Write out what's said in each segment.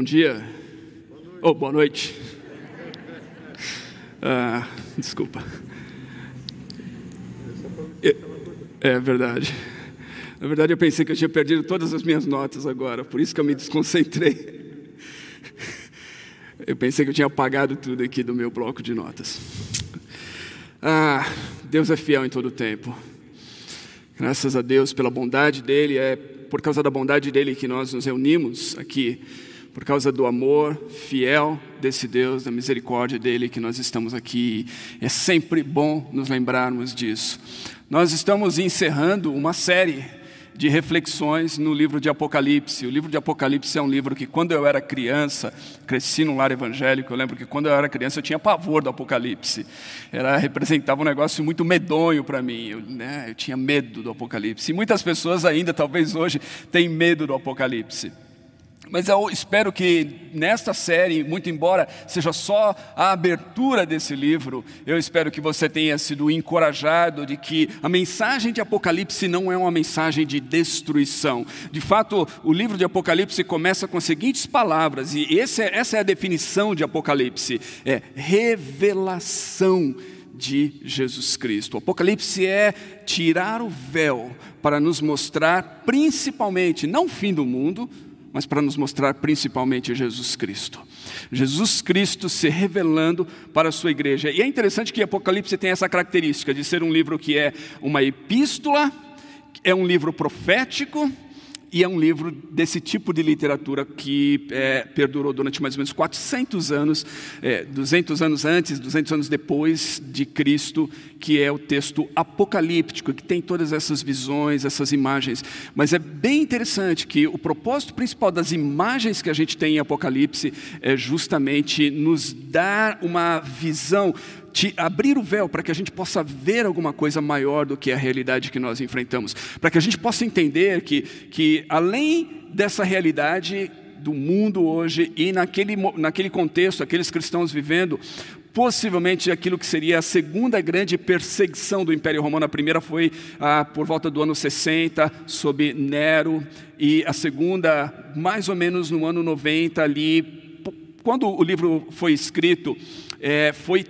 Bom dia. Ou oh, boa noite. Ah, desculpa. É, é verdade. Na verdade, eu pensei que eu tinha perdido todas as minhas notas agora, por isso que eu me desconcentrei. Eu pensei que eu tinha apagado tudo aqui do meu bloco de notas. Ah, Deus é fiel em todo o tempo. Graças a Deus pela bondade dele, é por causa da bondade dele que nós nos reunimos aqui por causa do amor fiel desse Deus, da misericórdia dele que nós estamos aqui. É sempre bom nos lembrarmos disso. Nós estamos encerrando uma série de reflexões no livro de Apocalipse. O livro de Apocalipse é um livro que, quando eu era criança, cresci num lar evangélico. Eu lembro que, quando eu era criança, eu tinha pavor do Apocalipse. Era representava um negócio muito medonho para mim. Eu, né, eu tinha medo do Apocalipse. E muitas pessoas ainda, talvez hoje, têm medo do Apocalipse. Mas eu espero que nesta série, muito embora seja só a abertura desse livro, eu espero que você tenha sido encorajado de que a mensagem de Apocalipse não é uma mensagem de destruição. De fato, o livro de Apocalipse começa com as seguintes palavras, e essa é, essa é a definição de Apocalipse: é revelação de Jesus Cristo. O Apocalipse é tirar o véu para nos mostrar, principalmente, não o fim do mundo, mas para nos mostrar principalmente Jesus Cristo. Jesus Cristo se revelando para a sua igreja. E é interessante que Apocalipse tem essa característica de ser um livro que é uma epístola, é um livro profético, e é um livro desse tipo de literatura que é, perdurou durante mais ou menos 400 anos, é, 200 anos antes, 200 anos depois de Cristo, que é o texto apocalíptico, que tem todas essas visões, essas imagens. Mas é bem interessante que o propósito principal das imagens que a gente tem em Apocalipse é justamente nos dar uma visão te abrir o véu para que a gente possa ver alguma coisa maior do que a realidade que nós enfrentamos, para que a gente possa entender que, que além dessa realidade do mundo hoje e naquele, naquele contexto, aqueles cristãos vivendo, possivelmente aquilo que seria a segunda grande perseguição do Império Romano. A primeira foi ah, por volta do ano 60, sob Nero, e a segunda, mais ou menos no ano 90, ali. Quando o livro foi escrito, é, foi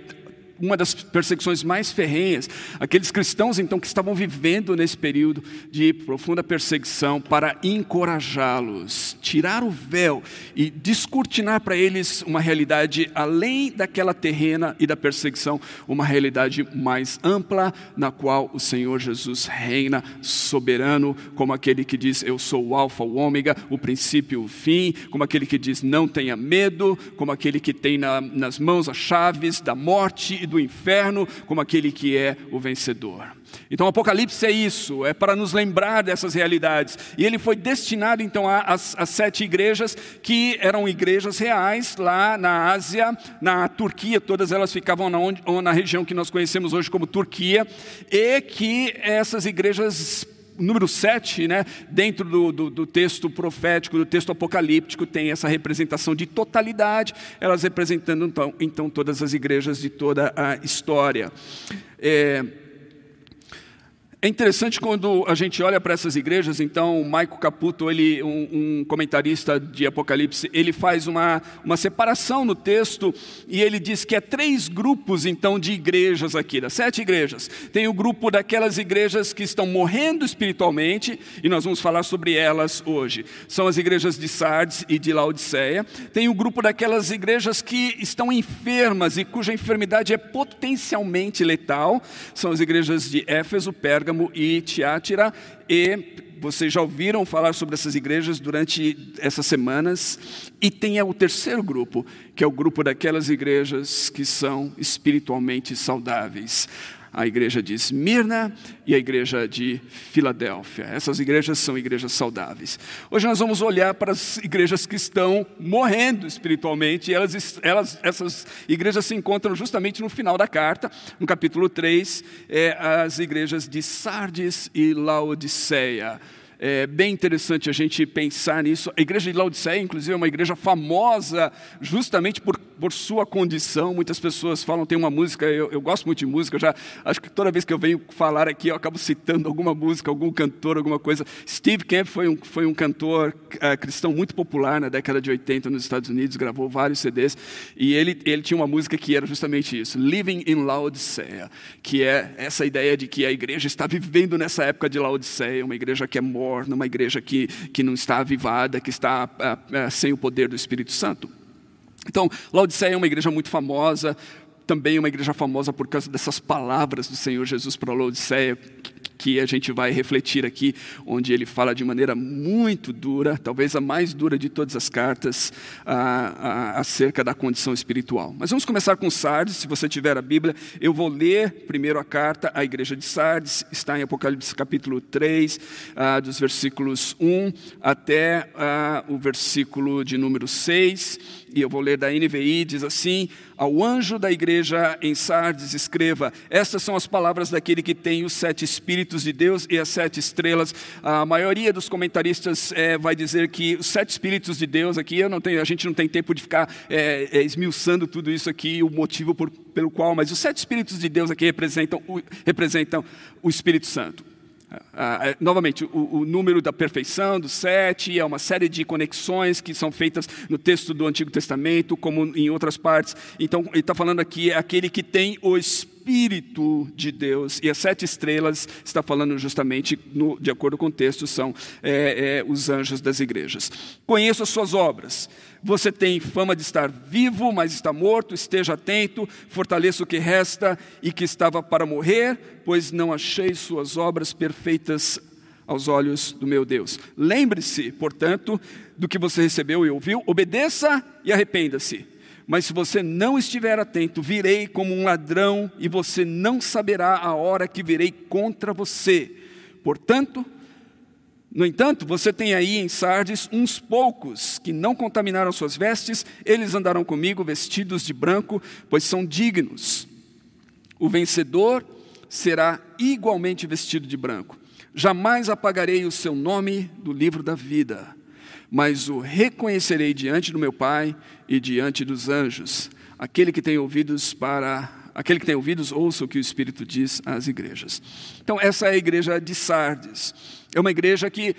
uma das perseguições mais ferrenhas. Aqueles cristãos, então, que estavam vivendo nesse período de profunda perseguição, para encorajá-los, tirar o véu e descortinar para eles uma realidade além daquela terrena e da perseguição, uma realidade mais ampla, na qual o Senhor Jesus reina soberano, como aquele que diz: Eu sou o Alfa, o Ômega, o princípio o fim, como aquele que diz: Não tenha medo, como aquele que tem na, nas mãos as chaves da morte e do inferno como aquele que é o vencedor. Então, o Apocalipse é isso, é para nos lembrar dessas realidades. E ele foi destinado, então, às sete igrejas, que eram igrejas reais lá na Ásia, na Turquia, todas elas ficavam na, onde, na região que nós conhecemos hoje como Turquia, e que essas igrejas número 7, né, dentro do, do, do, texto profético, do texto apocalíptico, tem essa representação de totalidade, elas representando então, então todas as igrejas de toda a história. É, é interessante quando a gente olha para essas igrejas, então, o Maico Caputo, ele, um, um, comentarista de Apocalipse, ele faz uma, uma separação no texto e ele diz que é três grupos, então, de igrejas aqui, das sete igrejas. Tem o grupo daquelas igrejas que estão morrendo espiritualmente, e nós vamos falar sobre elas hoje. São as igrejas de Sardes e de Laodiceia. Tem o grupo daquelas igrejas que estão enfermas e cuja enfermidade é potencialmente letal. São as igrejas de Éfeso, Pérgamo, Pérgamo e Tiátira, e vocês já ouviram falar sobre essas igrejas durante essas semanas. E tem o terceiro grupo, que é o grupo daquelas igrejas que são espiritualmente saudáveis a igreja de Esmirna e a igreja de Filadélfia. Essas igrejas são igrejas saudáveis. Hoje nós vamos olhar para as igrejas que estão morrendo espiritualmente, elas, elas, essas igrejas se encontram justamente no final da carta, no capítulo 3, é, as igrejas de Sardes e Laodiceia. É bem interessante a gente pensar nisso. A igreja de Laodiceia, inclusive, é uma igreja famosa justamente por, por sua condição. Muitas pessoas falam, tem uma música, eu, eu gosto muito de música, já acho que toda vez que eu venho falar aqui, eu acabo citando alguma música, algum cantor, alguma coisa. Steve Camp foi um, foi um cantor uh, cristão muito popular na década de 80 nos Estados Unidos, gravou vários CDs, e ele, ele tinha uma música que era justamente isso, Living in Laodicea, que é essa ideia de que a igreja está vivendo nessa época de Laodiceia, uma igreja que é morna, uma igreja que, que não está avivada, que está uh, uh, sem o poder do Espírito Santo. Então, Laodiceia é uma igreja muito famosa, também uma igreja famosa por causa dessas palavras do Senhor Jesus para Laodiceia, que a gente vai refletir aqui, onde ele fala de maneira muito dura, talvez a mais dura de todas as cartas, acerca da condição espiritual. Mas vamos começar com Sardes, se você tiver a Bíblia, eu vou ler primeiro a carta à igreja de Sardes, está em Apocalipse capítulo 3, ah, dos versículos 1 até ah, o versículo de número 6 e eu vou ler da NVI, diz assim: Ao anjo da igreja em Sardes, escreva: Estas são as palavras daquele que tem os sete Espíritos de Deus e as sete estrelas. A maioria dos comentaristas é, vai dizer que os sete Espíritos de Deus, aqui eu não tenho, a gente não tem tempo de ficar é, é, esmiuçando tudo isso aqui, o motivo por, pelo qual, mas os sete Espíritos de Deus aqui representam representam o Espírito Santo. Ah, é, novamente, o, o, número da perfeição, do sete, é uma série de conexões que são feitas no texto do Antigo Testamento, como em outras partes. Então, ele está falando aqui, é aquele que tem o Espírito de Deus. E as sete estrelas, está falando justamente, no, de acordo com o texto, são é, é, os anjos das igrejas. Conheço as suas obras. Você tem fama de estar vivo, mas está morto, esteja atento, fortaleça o que resta e que estava para morrer, pois não achei suas obras perfeitas aos olhos do meu Deus. Lembre-se, portanto, do que você recebeu e ouviu, obedeça e arrependa-se. Mas se você não estiver atento, virei como um ladrão e você não saberá a hora que virei contra você. Portanto, no entanto, você tem aí em Sardes uns poucos que não contaminaram suas vestes, eles andarão comigo vestidos de branco, pois são dignos. O vencedor será igualmente vestido de branco. Jamais apagarei o seu nome do livro da vida, mas o reconhecerei diante do meu Pai e diante dos anjos. Aquele que tem ouvidos para aquele que tem ouvidos, ouça o que o Espírito diz às igrejas. Então, essa é a igreja de Sardes. É uma igreja que,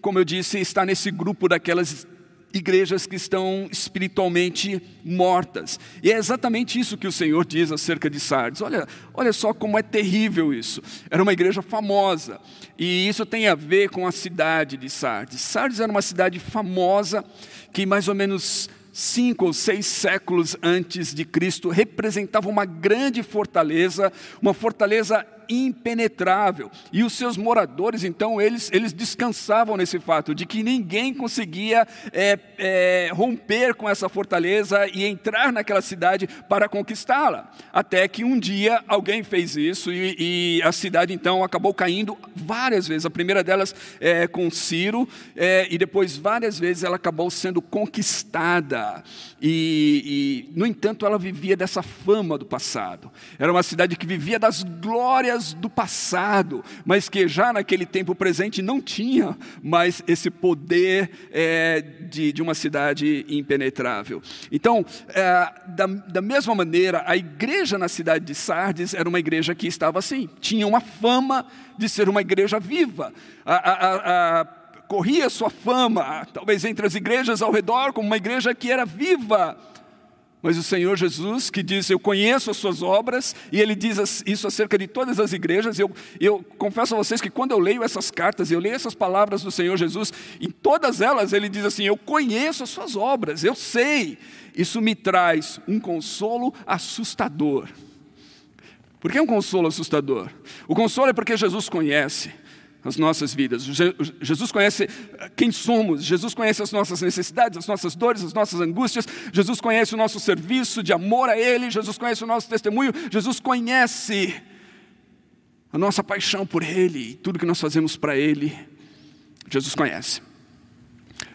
como eu disse, está nesse grupo daquelas igrejas que estão espiritualmente mortas. E é exatamente isso que o Senhor diz acerca de Sardes. Olha, olha só como é terrível isso. Era uma igreja famosa. E isso tem a ver com a cidade de Sardes. Sardes era uma cidade famosa que mais ou menos cinco ou seis séculos antes de Cristo representava uma grande fortaleza, uma fortaleza impenetrável. E os seus moradores, então, eles, eles descansavam nesse fato de que ninguém conseguia é, é, romper com essa fortaleza e entrar naquela cidade para conquistá-la. Até que um dia alguém fez isso e, e, a cidade, então, acabou caindo várias vezes. A primeira delas é, com Ciro, é, e depois, várias vezes, ela acabou sendo conquistada. E, e, no entanto, ela vivia dessa fama do passado. Era uma cidade que vivia das glórias do passado, mas que já naquele tempo presente não tinha mais esse poder é, de, de, uma cidade impenetrável. Então, é, da, da mesma maneira, a igreja na cidade de Sardes era uma igreja que estava assim, tinha uma fama de ser uma igreja viva. a, a, a corria sua fama, talvez entre as igrejas ao redor, como uma igreja que era viva. Mas o Senhor Jesus, que diz: Eu conheço as suas obras, e ele diz isso acerca de todas as igrejas. Eu, eu confesso a vocês que quando eu leio essas cartas, eu leio essas palavras do Senhor Jesus, em todas elas ele diz assim: Eu conheço as suas obras, eu sei. Isso me traz um consolo assustador. Por que um consolo assustador? O consolo é porque Jesus conhece as nossas vidas. Jesus conhece quem somos, Jesus conhece as nossas necessidades, as nossas dores, as nossas angústias, Jesus conhece o nosso serviço de amor a Ele, Jesus conhece o nosso testemunho, Jesus conhece a nossa paixão por Ele e tudo que nós fazemos para Ele. Jesus conhece.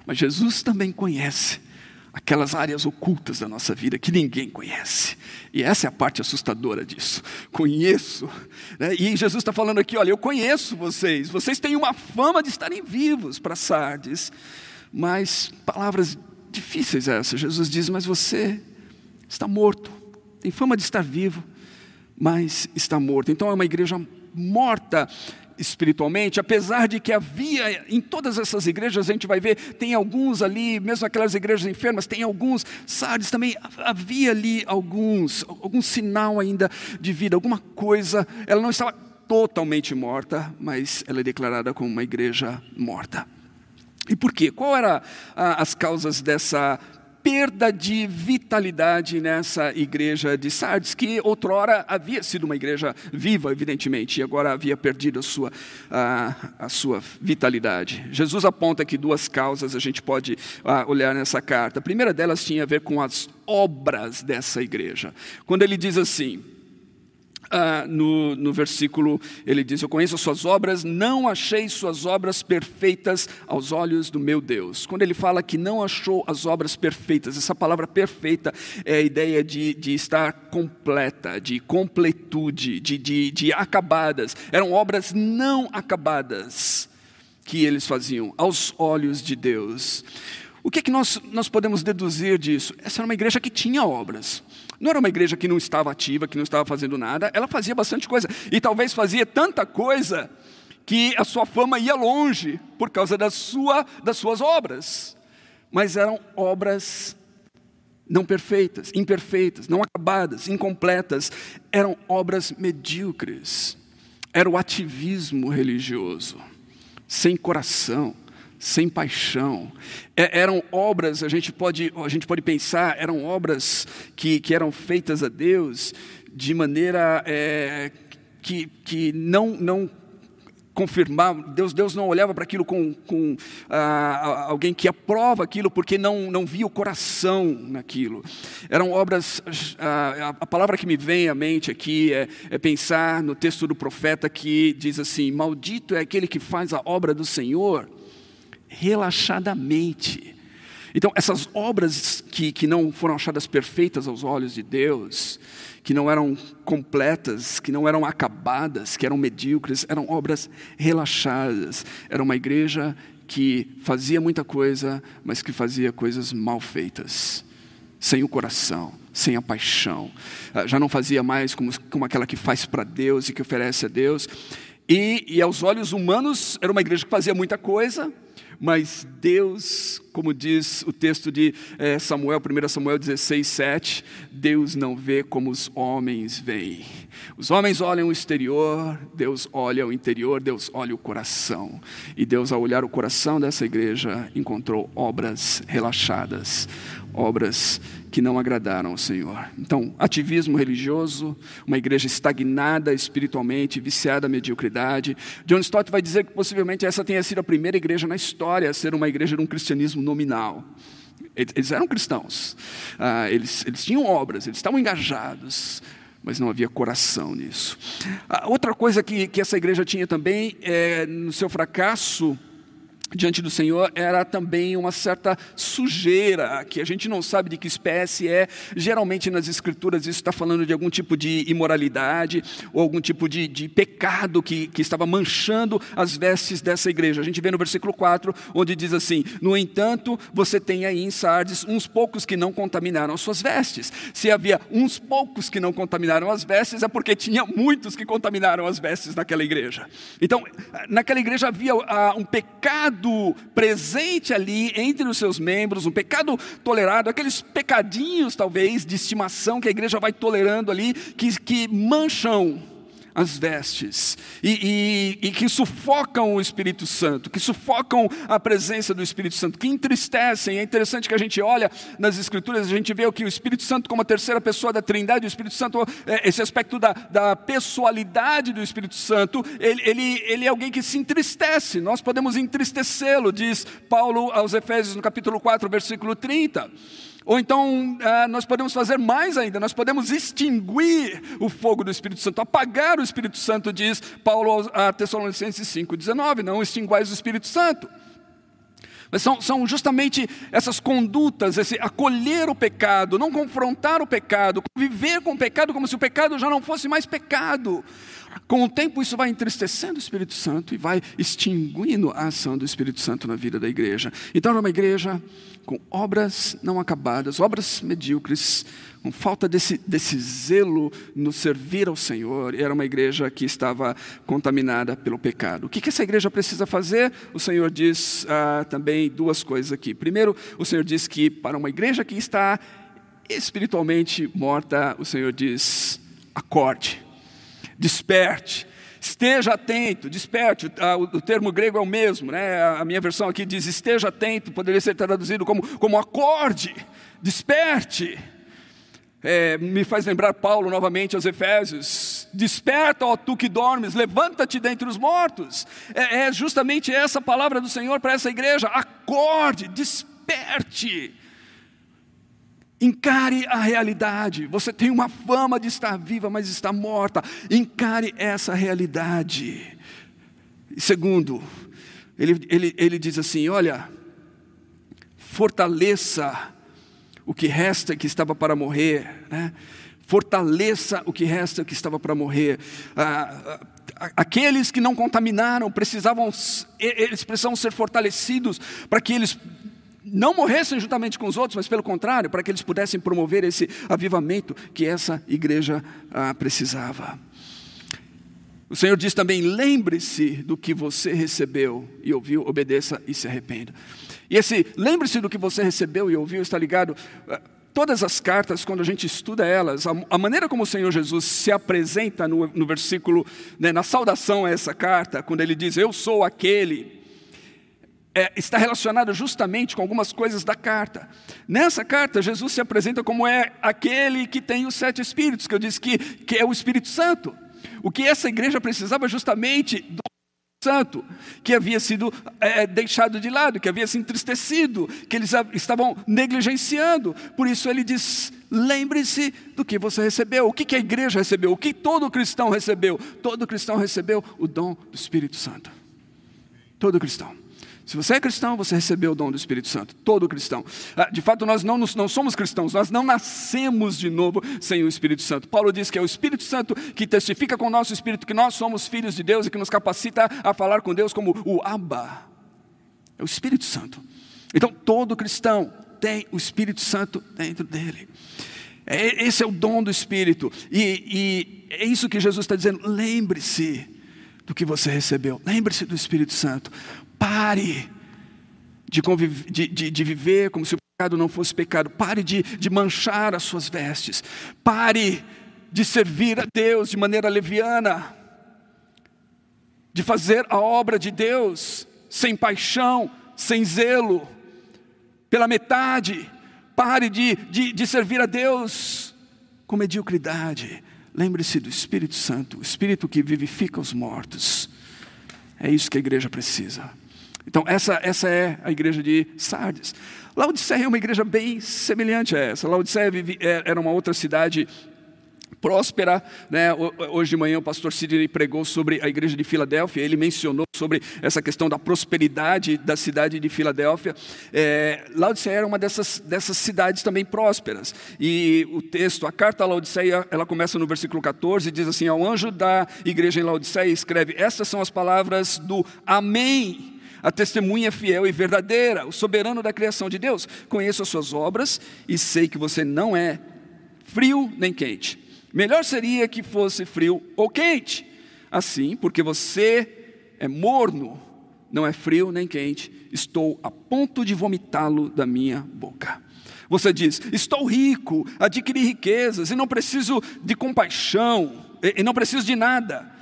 Mas Jesus também conhece aquelas áreas ocultas da nossa vida que ninguém conhece. E essa é a parte assustadora disso. Conheço. Né? E Jesus está falando aqui: olha, eu conheço vocês, vocês têm uma fama de estarem vivos para Sardes, mas palavras difíceis essas. Jesus diz: mas você está morto, tem fama de estar vivo, mas está morto. Então é uma igreja morta espiritualmente, apesar de que havia em todas essas igrejas, a gente vai ver, tem alguns ali, mesmo aquelas igrejas enfermas, tem alguns, Sardes também havia ali alguns, algum sinal ainda de vida, alguma coisa, ela não estava totalmente morta, mas ela é declarada como uma igreja morta. E por quê? Qual eram as causas dessa perda de vitalidade nessa igreja de Sardes, que outrora havia sido uma igreja viva, evidentemente, e agora havia perdido a sua, a, a sua vitalidade. Jesus aponta aqui duas causas, a gente pode olhar nessa carta. A primeira delas tinha a ver com as obras dessa igreja. Quando ele diz assim, ah, no, no versículo, ele diz: Eu conheço as suas obras, não achei suas obras perfeitas aos olhos do meu Deus. Quando ele fala que não achou as obras perfeitas, essa palavra perfeita é a ideia de, de estar completa, de completude, de, de, de acabadas. Eram obras não acabadas que eles faziam aos olhos de Deus. O que, é que nós, nós podemos deduzir disso? Essa era uma igreja que tinha obras. Não era uma igreja que não estava ativa, que não estava fazendo nada, ela fazia bastante coisa. E talvez fazia tanta coisa que a sua fama ia longe por causa da sua, das suas obras. Mas eram obras não perfeitas, imperfeitas, não acabadas, incompletas. Eram obras medíocres. Era o ativismo religioso, sem coração sem paixão. É, eram obras, a gente pode, a gente pode pensar, eram obras que, que eram feitas a Deus de maneira é, que, que não, não confirmava, Deus, Deus não olhava para aquilo com, com ah, alguém que aprova aquilo, porque não, não via o coração naquilo. Eram obras, ah, a palavra que me vem à mente aqui é, é pensar no texto do profeta que diz assim: Maldito é aquele que faz a obra do Senhor relaxadamente. Então, essas obras que, que não foram achadas perfeitas aos olhos de Deus, que não eram completas, que não eram acabadas, que eram medíocres, eram obras relaxadas. Era uma igreja que fazia muita coisa, mas que fazia coisas mal feitas, sem o coração, sem a paixão. Ah, já não fazia mais como, como aquela que faz para Deus e que oferece a Deus. E, e aos olhos humanos, era uma igreja que fazia muita coisa, mas Deus, como diz o texto de é, Samuel, 1 Samuel 16, 7, Deus não vê como os homens veem. Os homens olham o exterior, Deus olha o interior, Deus olha o coração. E Deus, ao olhar o coração dessa igreja, encontrou obras relaxadas, obras que não agradaram ao Senhor. Então, ativismo religioso, uma igreja estagnada espiritualmente, viciada à mediocridade. John Stott vai dizer que possivelmente essa tenha sido a primeira igreja na história a ser uma igreja de um cristianismo nominal. Eles eram cristãos, ah, eles, eles tinham obras, eles estavam engajados, mas não havia coração nisso. Ah, outra coisa que, que essa igreja tinha também, é, no seu fracasso diante do Senhor era também uma certa sujeira, que a gente não sabe de que espécie é. Geralmente nas Escrituras isso está falando de algum tipo de imoralidade ou algum tipo de, de pecado que, que estava manchando as vestes dessa igreja. A gente vê no versículo 4, onde diz assim: No entanto, você tem aí em Sardes uns poucos que não contaminaram as suas vestes. Se havia uns poucos que não contaminaram as vestes, é porque tinha muitos que contaminaram as vestes naquela igreja. Então, naquela igreja havia uh, um pecado pecado presente ali entre os seus membros, um pecado tolerado, aqueles pecadinhos talvez de estimação que a igreja vai tolerando ali, que, que mancham as vestes e, e, e, que sufocam o Espírito Santo, que sufocam a presença do Espírito Santo, que entristecem. É interessante que a gente olha nas Escrituras, a gente vê que o Espírito Santo, como a terceira pessoa da Trindade, o Espírito Santo, é, esse aspecto da, da pessoalidade do Espírito Santo, ele, ele, ele é alguém que se entristece, nós podemos entristecê-lo, diz Paulo aos Efésios no capítulo 4, versículo 30. Ou então ah, nós podemos fazer mais ainda, nós podemos extinguir o fogo do Espírito Santo, apagar o Espírito Santo, diz Paulo a Tessalonicenses 5,19, não extinguais o Espírito Santo. Mas são, são justamente essas condutas, esse acolher o pecado, não confrontar o pecado, viver com o pecado como se o pecado já não fosse mais pecado. Com o tempo, isso vai entristecendo o Espírito Santo e vai extinguindo a ação do Espírito Santo na vida da igreja. Então, era uma igreja com obras não acabadas, obras medíocres, com falta desse, desse zelo no servir ao Senhor. Era uma igreja que estava contaminada pelo pecado. O que, que essa igreja precisa fazer? O Senhor diz ah, também duas coisas aqui. Primeiro, o Senhor diz que para uma igreja que está espiritualmente morta, o Senhor diz: acorde, desperte. Esteja atento, desperte, o, termo grego é o mesmo, né? a minha versão aqui diz esteja atento, poderia ser traduzido como, como acorde, desperte é, me faz lembrar Paulo novamente aos Efésios: Desperta, ó tu que dormes, levanta-te dentre os mortos. É, é justamente essa palavra do Senhor para essa igreja: acorde, desperte. Encare a realidade. Você tem uma fama de estar viva, mas está morta. Encare essa realidade. E segundo, ele, ele, ele diz assim: olha, fortaleça o que resta que estava para morrer, né? fortaleça o que resta que estava para morrer. Ah, ah, aqueles que não contaminaram precisavam, eles precisavam ser fortalecidos para que eles não morressem juntamente com os outros, mas pelo contrário, para que eles pudessem promover esse avivamento que essa igreja ah, precisava. O Senhor diz também: lembre-se do que você recebeu e ouviu, obedeça e se arrependa. E esse, lembre-se do que você recebeu e ouviu, está ligado? Eh, todas as cartas, quando a gente estuda elas, a, a maneira como o Senhor Jesus se apresenta no, no versículo, né, na saudação a essa carta, quando ele diz, Eu sou aquele, é, está relacionado justamente com algumas coisas da carta. Nessa carta, Jesus se apresenta como é aquele que tem os sete espíritos, que eu disse que, que é o Espírito Santo. O que essa igreja precisava justamente do Santo, que havia sido é, deixado de lado, que havia se entristecido, que eles estavam negligenciando. Por isso ele diz: lembre-se do que você recebeu. O que, que a igreja recebeu? O que todo cristão recebeu? Todo cristão recebeu o dom do Espírito Santo. Todo cristão. Se você é cristão, você recebeu o dom do Espírito Santo. Todo cristão. Ah, de fato, nós não, não somos cristãos, nós não nascemos de novo sem o Espírito Santo. Paulo diz que é o Espírito Santo que testifica com o nosso espírito que nós somos filhos de Deus e que nos capacita a falar com Deus como o Abba. É o Espírito Santo. Então, todo cristão tem o Espírito Santo dentro dele. É, esse é o dom do Espírito. E, e é isso que Jesus está dizendo. Lembre-se do que você recebeu. Lembre-se do Espírito Santo. Pare de, de, de, de, viver como se o pecado não fosse pecado. Pare de, de manchar as suas vestes. Pare de servir a Deus de maneira leviana. De fazer a obra de Deus sem paixão, sem zelo, pela metade. Pare de, de, de servir a Deus com mediocridade. Lembre-se do Espírito Santo, o Espírito que vivifica os mortos. É isso que a igreja precisa. Então, essa, essa é a igreja de Sardes. Laodiceia é uma igreja bem semelhante a essa. Laodiceia é, era uma outra cidade próspera. Né? Hoje de manhã o pastor Sidney pregou sobre a igreja de Filadélfia, ele mencionou sobre essa questão da prosperidade da cidade de Filadélfia. É, Laodiceia era uma dessas, dessas cidades também prósperas. E o texto, a carta a Laodiceia, ela começa no versículo 14 e diz assim: Ao anjo da igreja em Laodiceia escreve: Estas são as palavras do Amém a testemunha fiel e verdadeira, o soberano da criação de Deus. Conheço as suas obras e sei que você não é frio nem quente. Melhor seria que fosse frio ou quente. Assim, porque você é morno, não é frio nem quente, estou a ponto de vomitá-lo da minha boca. Você diz: Estou rico, adquiri riquezas e não preciso de compaixão, e não preciso de nada.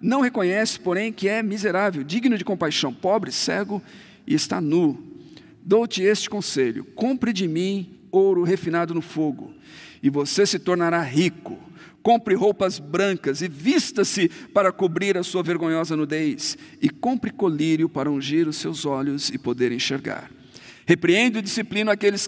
Não reconhece, porém, que é miserável, digno de compaixão, pobre, cego e está nu. Dou-te este conselho: compre de mim ouro refinado no fogo, e você se tornará rico. Compre roupas brancas e vista-se para cobrir a sua vergonhosa nudez, e compre colírio para ungir os seus olhos e poder enxergar. Repreendo e disciplino aqueles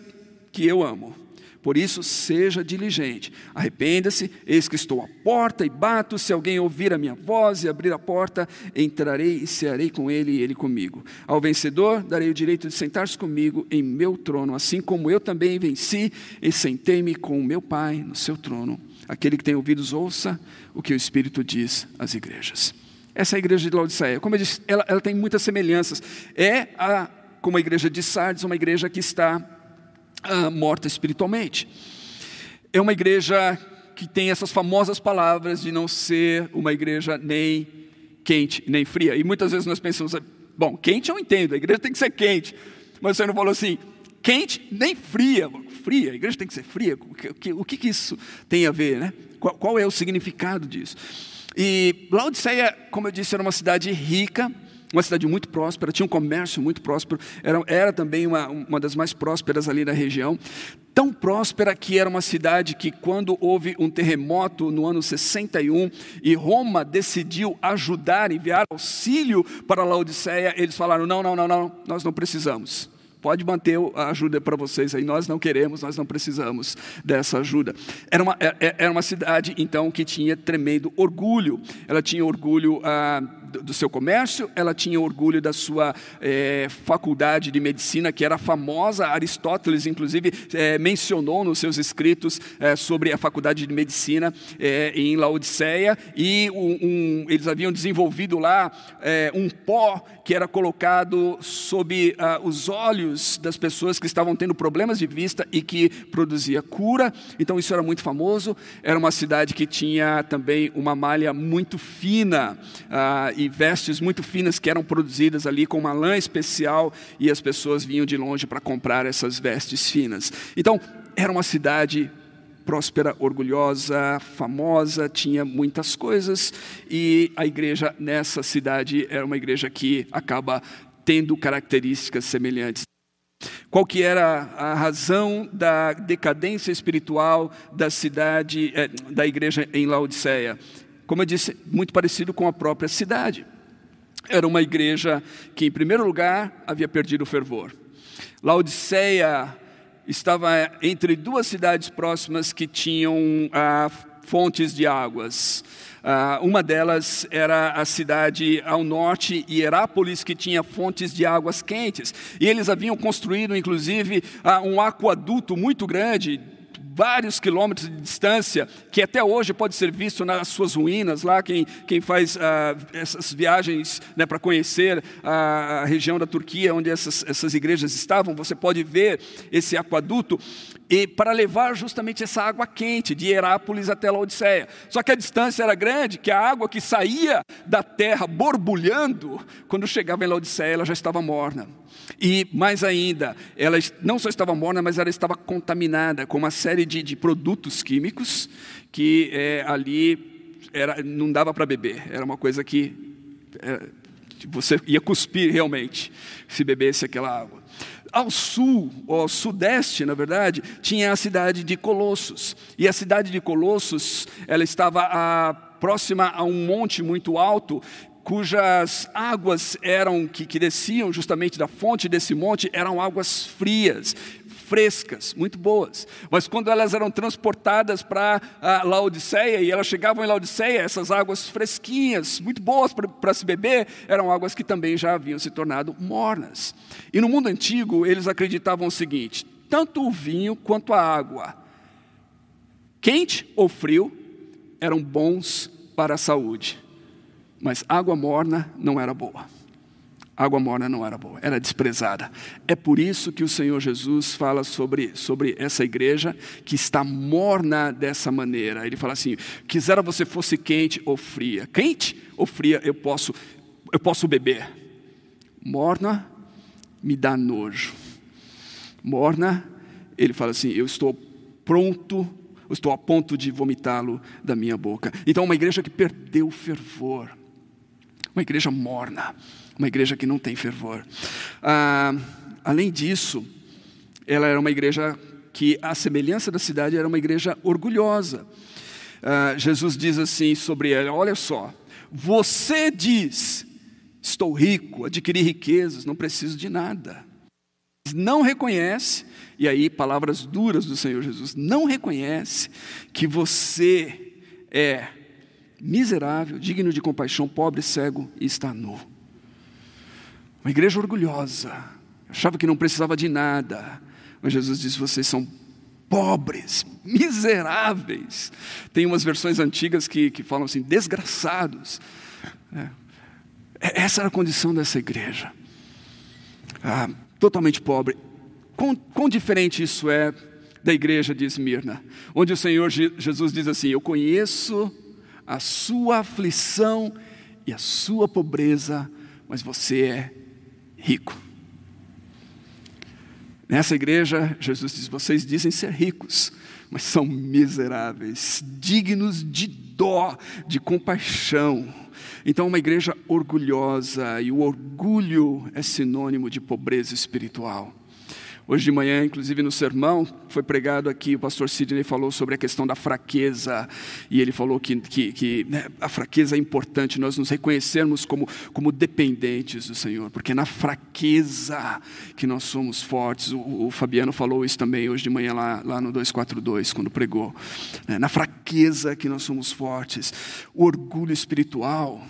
que eu amo. Por isso, seja diligente. Arrependa-se, eis que estou à porta e bato. Se alguém ouvir a minha voz e abrir a porta, entrarei e cearei com ele e ele comigo. Ao vencedor, darei o direito de sentar-se comigo em meu trono, assim como eu também venci e sentei-me com o meu Pai no seu trono. Aquele que tem ouvidos, ouça o que o Espírito diz às igrejas. Essa é a igreja de Laodiceia. Como eu disse, ela, ela tem muitas semelhanças. É a, como a igreja de Sardes, uma igreja que está ah, morta espiritualmente. É uma igreja que tem essas famosas palavras de não ser uma igreja nem quente, nem fria. E muitas vezes nós pensamos, bom, quente eu entendo, a igreja tem que ser quente. Mas você não falou assim, quente nem fria. Fria, a igreja tem que ser fria. O que, o que isso tem a ver, né? Qual, qual é o significado disso? E Laodiceia, como eu disse, era uma cidade rica, uma cidade muito próspera, tinha um comércio muito próspero, era, era também uma, uma das mais prósperas ali na região. Tão próspera que era uma cidade que, quando houve um terremoto no ano 61 e Roma decidiu ajudar, enviar auxílio para Laodiceia, eles falaram: não, não, não, não, nós não precisamos. Pode manter a ajuda para vocês aí. Nós não queremos, nós não precisamos dessa ajuda. Era uma, é, é, era uma cidade, então, que tinha tremendo orgulho. Ela tinha orgulho. Ah, do seu comércio, ela tinha orgulho da sua é, faculdade de medicina, que era famosa. Aristóteles, inclusive, é, mencionou nos seus escritos é, sobre a faculdade de medicina em Laodiceia, e um, um, eles haviam desenvolvido lá um pó que era colocado sob ah, os olhos das pessoas que estavam tendo problemas de vista e que produzia cura. Então, isso era muito famoso. Era uma cidade que tinha também uma malha muito fina. Ah, e vestes muito finas que eram produzidas ali com uma lã especial e as pessoas vinham de longe para comprar essas vestes finas. Então, era uma cidade próspera, orgulhosa, famosa, tinha muitas coisas e a igreja nessa cidade era uma igreja que acaba tendo características semelhantes. Qual que era a razão da decadência espiritual da cidade, eh, da igreja em Laodiceia? Como eu disse, muito parecido com a própria cidade. Era uma igreja que, em primeiro lugar, havia perdido o fervor. Laodiceia estava entre duas cidades próximas que tinham ah, fontes de águas. Ah, uma delas era a cidade ao norte, Hierápolis, que tinha fontes de águas quentes. E eles haviam construído, inclusive, ah, um aquaduto muito grande, vários quilômetros de distância, que até hoje pode ser visto nas suas ruínas, lá quem, quem faz ah, essas viagens né, para conhecer a, a, região da Turquia, onde essas, essas igrejas estavam, você pode ver esse aquaduto, e para levar justamente essa água quente de Herápolis até Laodiceia. Só que a distância era grande, que a água que saía da terra borbulhando, quando chegava em Laodiceia, ela já estava morna. E mais ainda, ela não só estava morna, mas ela estava contaminada com uma série de, de produtos químicos que é, ali era, não dava para beber. Era uma coisa que é, você ia cuspir realmente se bebesse aquela água. Ao sul, ao sudeste, na verdade, tinha a cidade de Colossos. E a cidade de Colossos, ela estava a, próxima a um monte muito alto cujas águas eram que, que desciam justamente da fonte desse monte eram águas frias, frescas, muito boas. Mas quando elas eram transportadas para Laodiceia e elas chegavam em Laodiceia, essas águas fresquinhas, muito boas para se beber, eram águas que também já haviam se tornado mornas. E no mundo antigo, eles acreditavam o seguinte: tanto o vinho quanto a água, quente ou frio, eram bons para a saúde. Mas água morna não era boa. Água morna não era boa, era desprezada. É por isso que o Senhor Jesus fala sobre, sobre essa igreja que está morna dessa maneira. Ele fala assim: quisera você fosse quente ou fria. Quente ou fria eu posso, eu posso beber. Morna me dá nojo. Morna, ele fala assim: eu estou pronto estou a ponto de vomitá-lo da minha boca. Então, uma igreja que perdeu o fervor, uma igreja morna, uma igreja que não tem fervor. Ah, além disso, ela era uma igreja que, à semelhança da cidade, era uma igreja orgulhosa. Ah, Jesus diz assim sobre ela: Olha só, você diz, estou rico, adquiri riquezas, não preciso de nada. não reconhece, e aí palavras duras do Senhor Jesus, não reconhece que você é miserável, digno de compaixão, pobre, cego e está nu. Uma igreja orgulhosa, achava que não precisava de nada, mas Jesus disse: vocês são pobres, miseráveis. Tem umas versões antigas que, que falam assim, desgraçados. É. Essa era a condição dessa igreja. Ah, totalmente pobre. Quão, quão diferente isso é da igreja de Esmirna, onde o Senhor Jesus diz assim: Eu conheço a sua aflição e a sua pobreza, mas você é rico. Nessa igreja, Jesus diz: vocês dizem ser ricos, mas são miseráveis, dignos de dó, de compaixão. Então, uma igreja orgulhosa, e o orgulho é sinônimo de pobreza espiritual. Hoje de manhã, inclusive no sermão, foi pregado aqui, o pastor Sidney falou sobre a questão da fraqueza, e ele falou que, que, que né, a fraqueza é importante, nós nos reconhecermos como, como dependentes do Senhor, porque é na fraqueza que nós somos fortes. O, o, Fabiano falou isso também hoje de manhã lá, lá no 242, quando pregou. É na fraqueza que nós somos fortes. O orgulho espiritual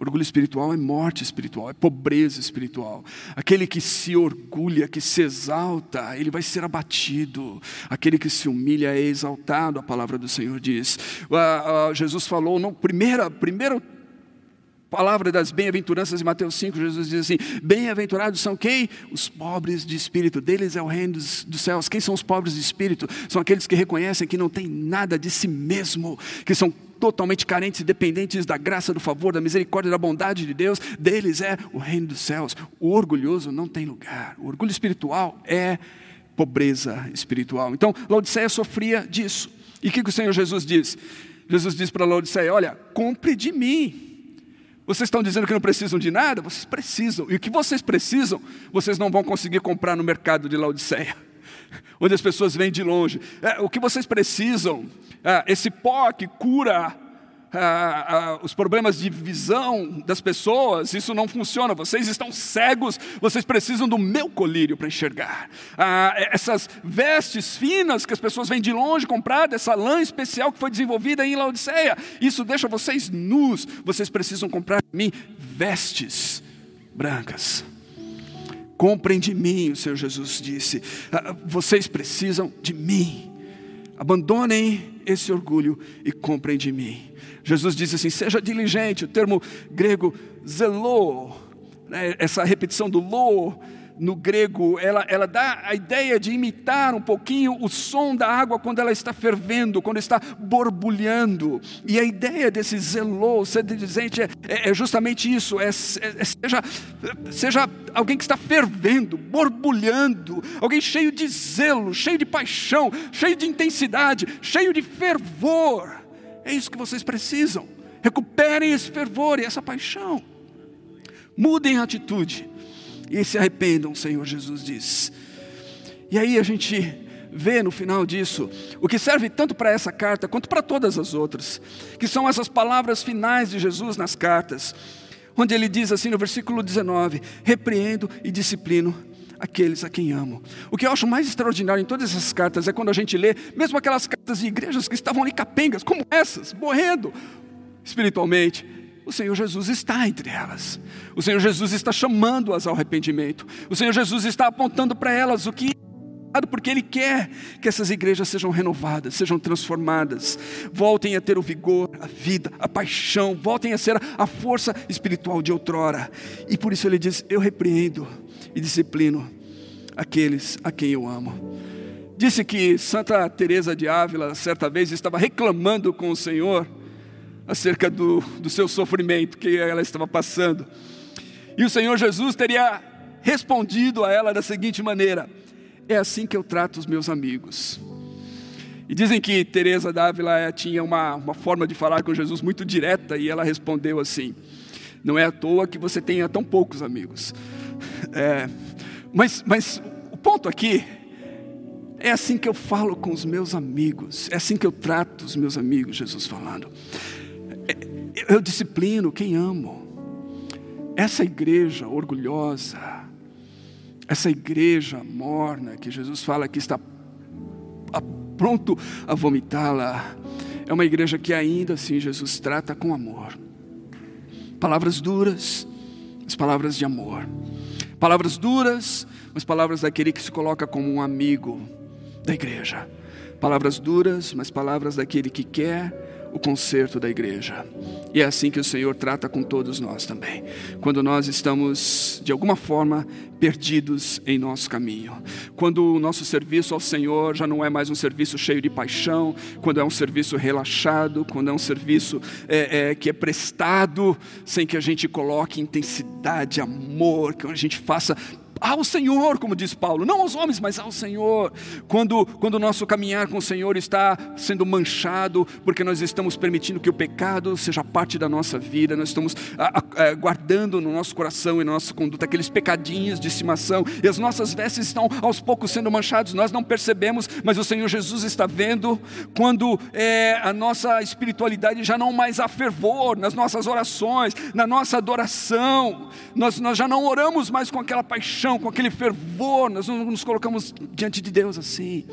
Orgulho espiritual é morte espiritual, é pobreza espiritual. Aquele que se orgulha, que se exalta, ele vai ser abatido. Aquele que se humilha é exaltado, a palavra do Senhor diz. Uh, uh, Jesus falou, não, primeira, primeira palavra das bem-aventuranças em Mateus 5, Jesus diz assim: Bem-aventurados são quem? Os pobres de espírito, deles é o reino dos, dos, céus. Quem são os pobres de espírito? São aqueles que reconhecem que não tem nada de si mesmo, que são totalmente carentes e dependentes da graça, do favor, da misericórdia, da bondade de Deus, deles é o reino dos céus. O orgulhoso não tem lugar. O orgulho espiritual é pobreza espiritual. Então, Laodiceia sofria disso. E o que, que o Senhor Jesus diz? Jesus diz para Laodiceia: Olha, compre de mim. Vocês estão dizendo que não precisam de nada? Vocês precisam. E o que vocês precisam, vocês não vão conseguir comprar no mercado de Laodiceia, onde as pessoas vêm de longe. É, o que vocês precisam ah, esse pó que cura ah, ah, os problemas de visão das pessoas, isso não funciona. Vocês estão cegos, vocês precisam do meu colírio para enxergar. Ah, essas vestes finas que as pessoas vêm de longe comprar, dessa lã especial que foi desenvolvida em Laodiceia, isso deixa vocês nus. Vocês precisam comprar de mim vestes brancas. Comprem de mim, o Senhor Jesus disse. Ah, vocês precisam de mim. Abandonem esse orgulho e comprem de mim. Jesus disse assim: seja diligente, o termo grego zelô, né, essa repetição do lo no grego, ela, ela dá a ideia de imitar um pouquinho o som da água quando ela está fervendo, quando está borbulhando. E a ideia desse zelô, ser dizente, é, é, é justamente isso: é, é, seja, seja alguém que está fervendo, borbulhando, alguém cheio de zelo, cheio de paixão, cheio de intensidade, cheio de fervor. É isso que vocês precisam. Recuperem esse fervor e essa paixão. Mudem a atitude e se arrependam, Senhor Jesus diz. E aí a gente vê no final disso o que serve tanto para essa carta quanto para todas as outras, que são essas palavras finais de Jesus nas cartas, onde ele diz assim no versículo 19: repreendo e disciplino aqueles a quem amo. O que eu acho mais extraordinário em todas essas cartas é quando a gente lê, mesmo aquelas cartas de igrejas que estavam ali capengas, como essas, morrendo espiritualmente, o Senhor Jesus está entre elas. O Senhor Jesus está chamando-as ao arrependimento. O Senhor Jesus está apontando para elas o que porque Ele quer que essas igrejas sejam renovadas, sejam transformadas, voltem a ter o vigor, a vida, a paixão, voltem a ser a força espiritual de outrora. E por isso Ele diz: Eu repreendo e disciplino aqueles a quem eu amo. Disse que Santa Teresa de Ávila certa vez estava reclamando com o Senhor acerca do, do seu sofrimento que ela estava passando. E o Senhor Jesus teria respondido a ela da seguinte maneira: É assim que eu trato os meus amigos. E dizem que Teresa d'Ávila eh, tinha uma, uma forma de falar com Jesus muito direta e ela respondeu assim: Não é à toa que você tenha tão poucos amigos. É, mas, mas o ponto aqui é assim que eu falo com os meus amigos, é assim que eu trato os meus amigos, Jesus falando. Eu disciplino quem amo. Essa igreja orgulhosa, essa igreja morna que Jesus fala que está pronto a vomitá-la, é uma igreja que ainda assim Jesus trata com amor. Palavras duras, mas palavras de amor. Palavras duras, mas palavras daquele que se coloca como um amigo da igreja. Palavras duras, mas palavras daquele que quer o conserto da igreja. E é assim que o Senhor trata com todos nós também. Quando nós estamos, de alguma forma, perdidos em nosso caminho. Quando o nosso serviço ao Senhor já não é mais um serviço cheio de paixão, quando é um serviço relaxado, quando é um serviço é, é, que é prestado sem que a gente coloque intensidade, amor, que a gente faça ao Senhor, como diz Paulo, não aos homens, mas ao Senhor. Quando, quando o nosso caminhar com o Senhor está sendo manchado, porque nós estamos permitindo que o pecado seja parte da nossa vida, nós estamos a, a, guardando no nosso coração e na nossa conduta aqueles pecadinhos de estimação, e as nossas vestes estão aos poucos sendo manchados, nós não percebemos, mas o Senhor Jesus está vendo, quando é, a nossa espiritualidade já não mais há fervor nas nossas orações, na nossa adoração, nós, nós já não oramos mais com aquela paixão paixão, com aquele fervor, nós não nos colocamos diante de Deus assim.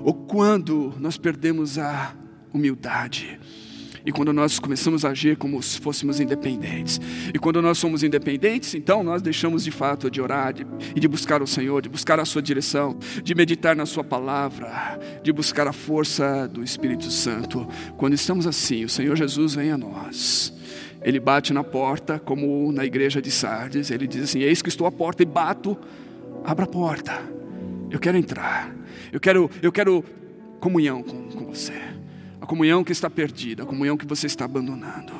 Ou quando nós perdemos a humildade. E quando nós começamos a agir como se fôssemos independentes. E quando nós somos independentes, então nós deixamos de fato de orar de, e de buscar o Senhor, de buscar a Sua direção, de meditar na Sua palavra, de buscar a força do Espírito Santo. Quando estamos assim, o Senhor Jesus vem a nós ele bate na porta, como na igreja de Sardes, ele diz assim: Eis que estou à porta e bato, abra a porta. Eu quero entrar, eu quero, eu quero comunhão com, com você, a comunhão que está perdida, a comunhão que você está abandonando.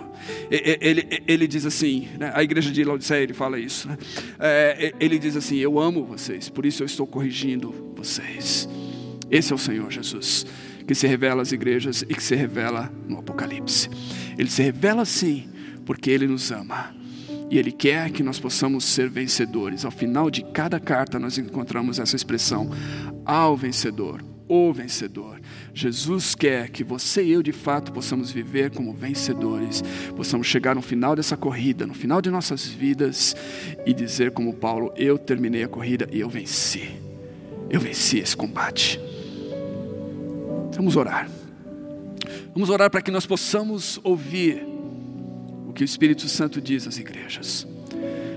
Ele, ele, ele diz assim, né, a igreja de Laodiceia ele fala isso, né, é, ele diz assim: Eu amo vocês, por isso eu estou corrigindo vocês. Esse é o Senhor Jesus, que se revela às igrejas e que se revela no Apocalipse. Ele se revela assim porque Ele nos ama. E Ele quer que nós possamos ser vencedores. Ao final de cada carta, nós encontramos essa expressão: ao vencedor, o vencedor. Jesus quer que você e eu, de fato, possamos viver como vencedores, possamos chegar no final dessa corrida, no final de nossas vidas, e dizer, como Paulo: Eu terminei a corrida e eu venci. Eu venci esse combate. Vamos orar. Vamos orar para que nós possamos ouvir que o Espírito Santo diz às igrejas.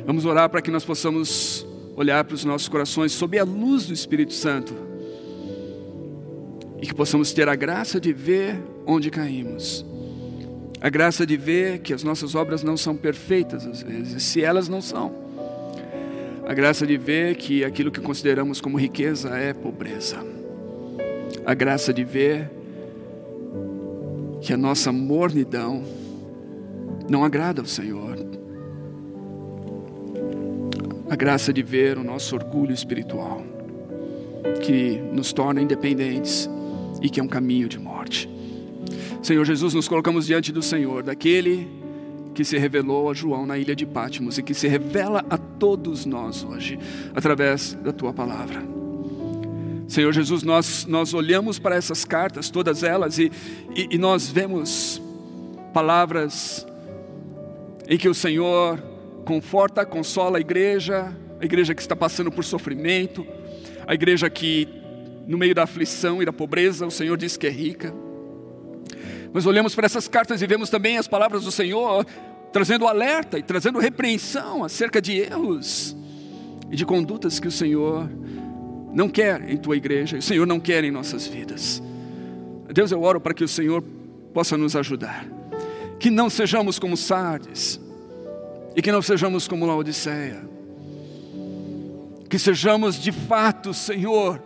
Vamos orar para que nós possamos olhar para os nossos corações sob a luz do Espírito Santo. E que possamos ter a graça de ver onde caímos, a graça de ver que as nossas obras não são perfeitas às vezes, se elas não são, a graça de ver que aquilo que consideramos como riqueza é pobreza, a graça de ver que a nossa mornidão não agrada ao Senhor. A graça de ver o nosso orgulho espiritual, que nos torna independentes e que é um caminho de morte. Senhor Jesus, nos colocamos diante do Senhor, daquele que se revelou a João na ilha de Pátimos e que se revela a todos nós hoje, através da tua palavra. Senhor Jesus, nós, nós olhamos para essas cartas, todas elas, e, e, e nós vemos palavras em que o Senhor conforta, consola a igreja, a igreja que está passando por sofrimento, a igreja que, no meio da aflição e da pobreza, o Senhor diz que é rica. Nós olhamos para essas cartas e vemos também as palavras do Senhor trazendo alerta e trazendo repreensão acerca de erros e de condutas que o Senhor não quer em tua igreja, e o Senhor não quer em nossas vidas. Deus, eu oro para que o Senhor possa nos ajudar que não sejamos como Sardes e que não sejamos como Laodiceia. Que sejamos de fato, Senhor,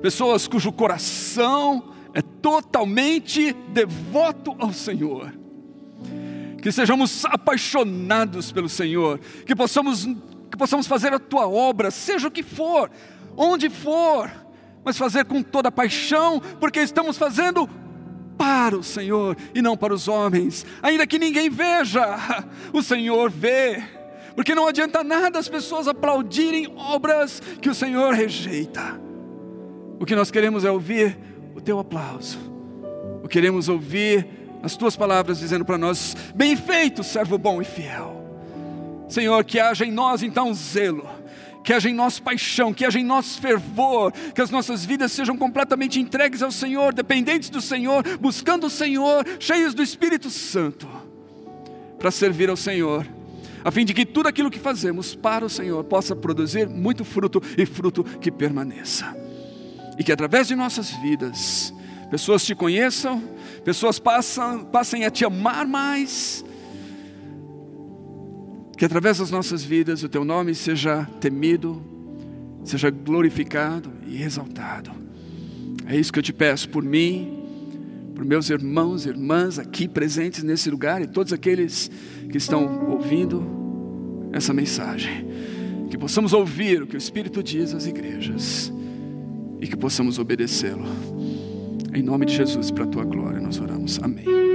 pessoas cujo coração é totalmente devoto ao Senhor. Que sejamos apaixonados pelo Senhor, que possamos, que possamos fazer a tua obra, seja o que for, onde for, mas fazer com toda paixão, porque estamos fazendo para o Senhor e não para os homens, ainda que ninguém veja, o Senhor vê, porque não adianta nada as pessoas aplaudirem obras que o Senhor rejeita. O que nós queremos é ouvir o teu aplauso, o queremos ouvir as tuas palavras dizendo para nós: bem feito, servo bom e fiel. Senhor, que haja em nós então zelo que haja em nós paixão, que haja em nós fervor, que as nossas vidas sejam completamente entregues ao Senhor, dependentes do Senhor, buscando o Senhor, cheios do Espírito Santo, para servir ao Senhor, a fim de que tudo aquilo que fazemos para o Senhor possa produzir muito fruto e fruto que permaneça. E que através de nossas vidas, pessoas te conheçam, pessoas passam, passem a te amar mais, que através das nossas vidas o teu nome seja temido, seja glorificado e exaltado. É isso que eu te peço por mim, por meus irmãos e irmãs aqui presentes nesse lugar e todos aqueles que estão ouvindo essa mensagem. Que possamos ouvir o que o Espírito diz às igrejas e que possamos obedecê-lo. Em nome de Jesus, para a tua glória, nós oramos. Amém.